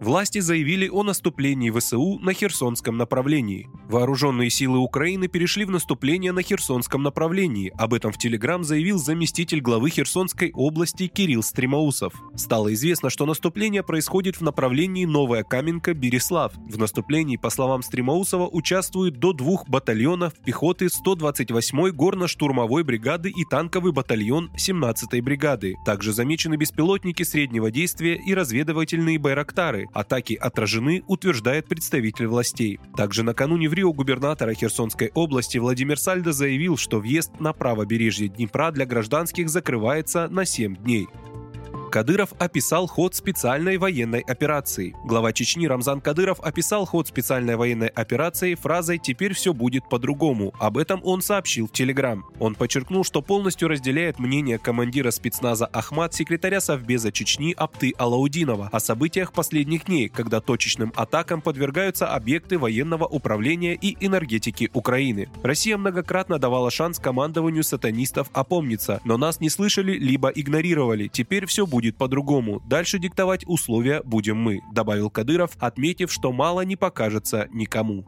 Власти заявили о наступлении ВСУ на Херсонском направлении. Вооруженные силы Украины перешли в наступление на Херсонском направлении. Об этом в Телеграм заявил заместитель главы Херсонской области Кирилл Стремоусов. Стало известно, что наступление происходит в направлении Новая Каменка-Береслав. В наступлении, по словам Стремоусова, участвуют до двух батальонов пехоты 128-й горно-штурмовой бригады и танковый батальон 17-й бригады. Также замечены беспилотники среднего действия и разведывательные байрактары, Атаки отражены, утверждает представитель властей. Также накануне в Рио губернатора Херсонской области Владимир Сальдо заявил, что въезд на правобережье Днепра для гражданских закрывается на 7 дней. Кадыров описал ход специальной военной операции. Глава Чечни Рамзан Кадыров описал ход специальной военной операции фразой «теперь все будет по-другому». Об этом он сообщил в Телеграм. Он подчеркнул, что полностью разделяет мнение командира спецназа Ахмад, секретаря Совбеза Чечни Апты Алаудинова о событиях последних дней, когда точечным атакам подвергаются объекты военного управления и энергетики Украины. Россия многократно давала шанс командованию сатанистов опомниться, но нас не слышали либо игнорировали. Теперь все будет будет по-другому. Дальше диктовать условия будем мы», добавил Кадыров, отметив, что мало не покажется никому.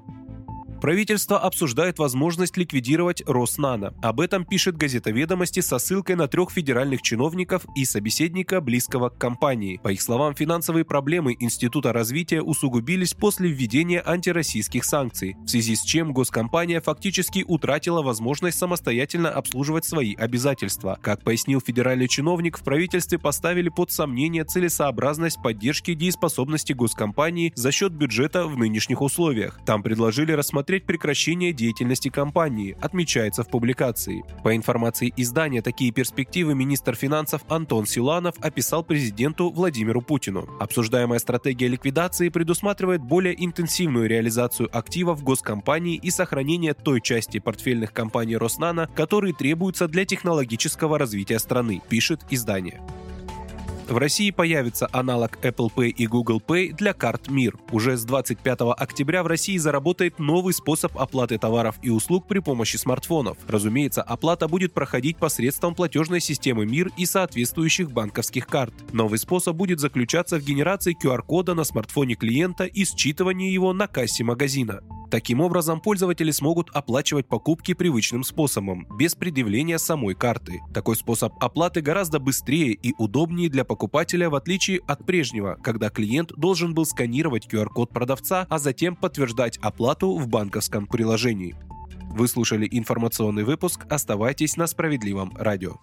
Правительство обсуждает возможность ликвидировать Роснано. Об этом пишет газета «Ведомости» со ссылкой на трех федеральных чиновников и собеседника, близкого к компании. По их словам, финансовые проблемы Института развития усугубились после введения антироссийских санкций, в связи с чем госкомпания фактически утратила возможность самостоятельно обслуживать свои обязательства. Как пояснил федеральный чиновник, в правительстве поставили под сомнение целесообразность поддержки дееспособности госкомпании за счет бюджета в нынешних условиях. Там предложили рассмотреть рассмотреть прекращение деятельности компании, отмечается в публикации. По информации издания, такие перспективы министр финансов Антон Силанов описал президенту Владимиру Путину. Обсуждаемая стратегия ликвидации предусматривает более интенсивную реализацию активов госкомпании и сохранение той части портфельных компаний Роснана, которые требуются для технологического развития страны, пишет издание. В России появится аналог Apple Pay и Google Pay для карт МИР. Уже с 25 октября в России заработает новый способ оплаты товаров и услуг при помощи смартфонов. Разумеется, оплата будет проходить посредством платежной системы МИР и соответствующих банковских карт. Новый способ будет заключаться в генерации QR-кода на смартфоне клиента и считывании его на кассе магазина. Таким образом, пользователи смогут оплачивать покупки привычным способом, без предъявления самой карты. Такой способ оплаты гораздо быстрее и удобнее для покупателя, в отличие от прежнего, когда клиент должен был сканировать QR-код продавца, а затем подтверждать оплату в банковском приложении. Вы слушали информационный выпуск. Оставайтесь на справедливом радио.